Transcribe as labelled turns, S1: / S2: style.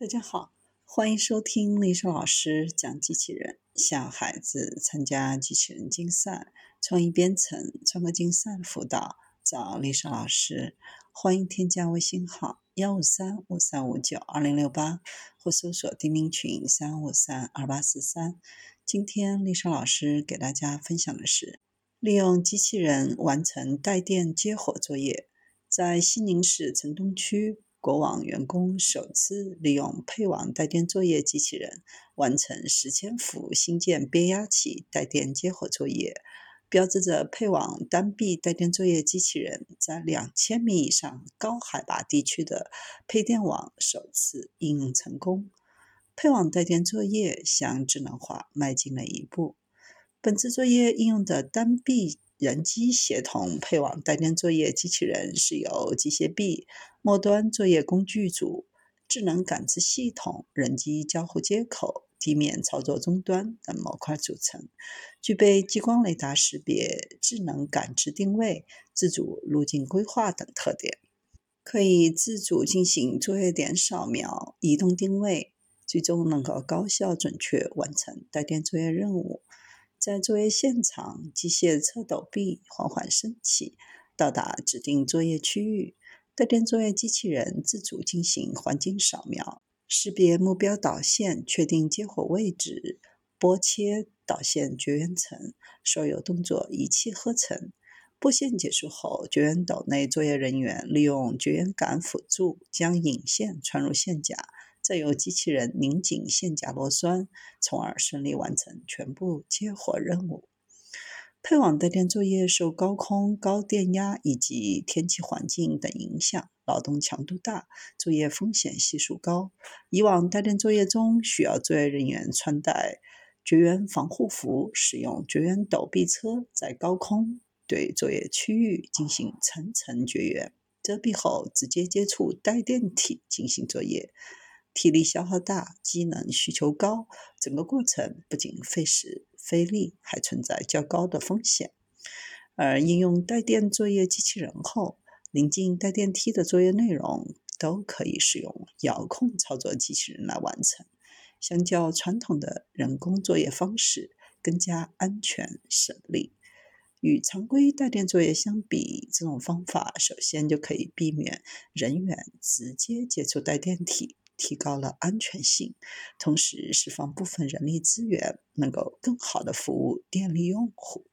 S1: 大家好，欢迎收听丽莎老师讲机器人。小孩子参加机器人竞赛、创意编程、创客竞赛的辅导，找丽莎老师。欢迎添加微信号幺五三五三五九二零六八，或搜索钉钉群三五三二八四三。今天丽莎老师给大家分享的是，利用机器人完成带电接火作业，在西宁市城东区。国网员工首次利用配网带电作业机器人完成十千伏新建变压器带电接火作业，标志着配网单臂带电作业机器人在两千米以上高海拔地区的配电网首次应用成功。配网带电作业向智能化迈进了一步。本次作业应用的单臂。人机协同配网带电作业机器人是由机械臂、末端作业工具组、智能感知系统、人机交互接口、地面操作终端等模块组成，具备激光雷达识别、智能感知定位、自主路径规划等特点，可以自主进行作业点扫描、移动定位，最终能够高效准确完成带电作业任务。在作业现场，机械侧斗臂缓缓升起，到达指定作业区域。带电作业机器人自主进行环境扫描，识别目标导线，确定接火位置，拨切导线绝缘层，所有动作一气呵成。布线结束后，绝缘斗内作业人员利用绝缘杆辅助，将引线穿入线夹。再由机器人拧紧线夹螺栓，从而顺利完成全部接火任务。配网带电作业受高空、高电压以及天气环境等影响，劳动强度大，作业风险系数高。以往带电作业中需要作业人员穿戴绝缘防护服，使用绝缘斗臂车在高空对作业区域进行层层绝缘遮蔽后，直接接触带电体进行作业。体力消耗大，机能需求高，整个过程不仅费时费力，还存在较高的风险。而应用带电作业机器人后，临近带电梯的作业内容都可以使用遥控操作机器人来完成，相较传统的人工作业方式更加安全省力。与常规带电作业相比，这种方法首先就可以避免人员直接接触带电体。提高了安全性，同时释放部分人力资源，能够更好的服务电力用户。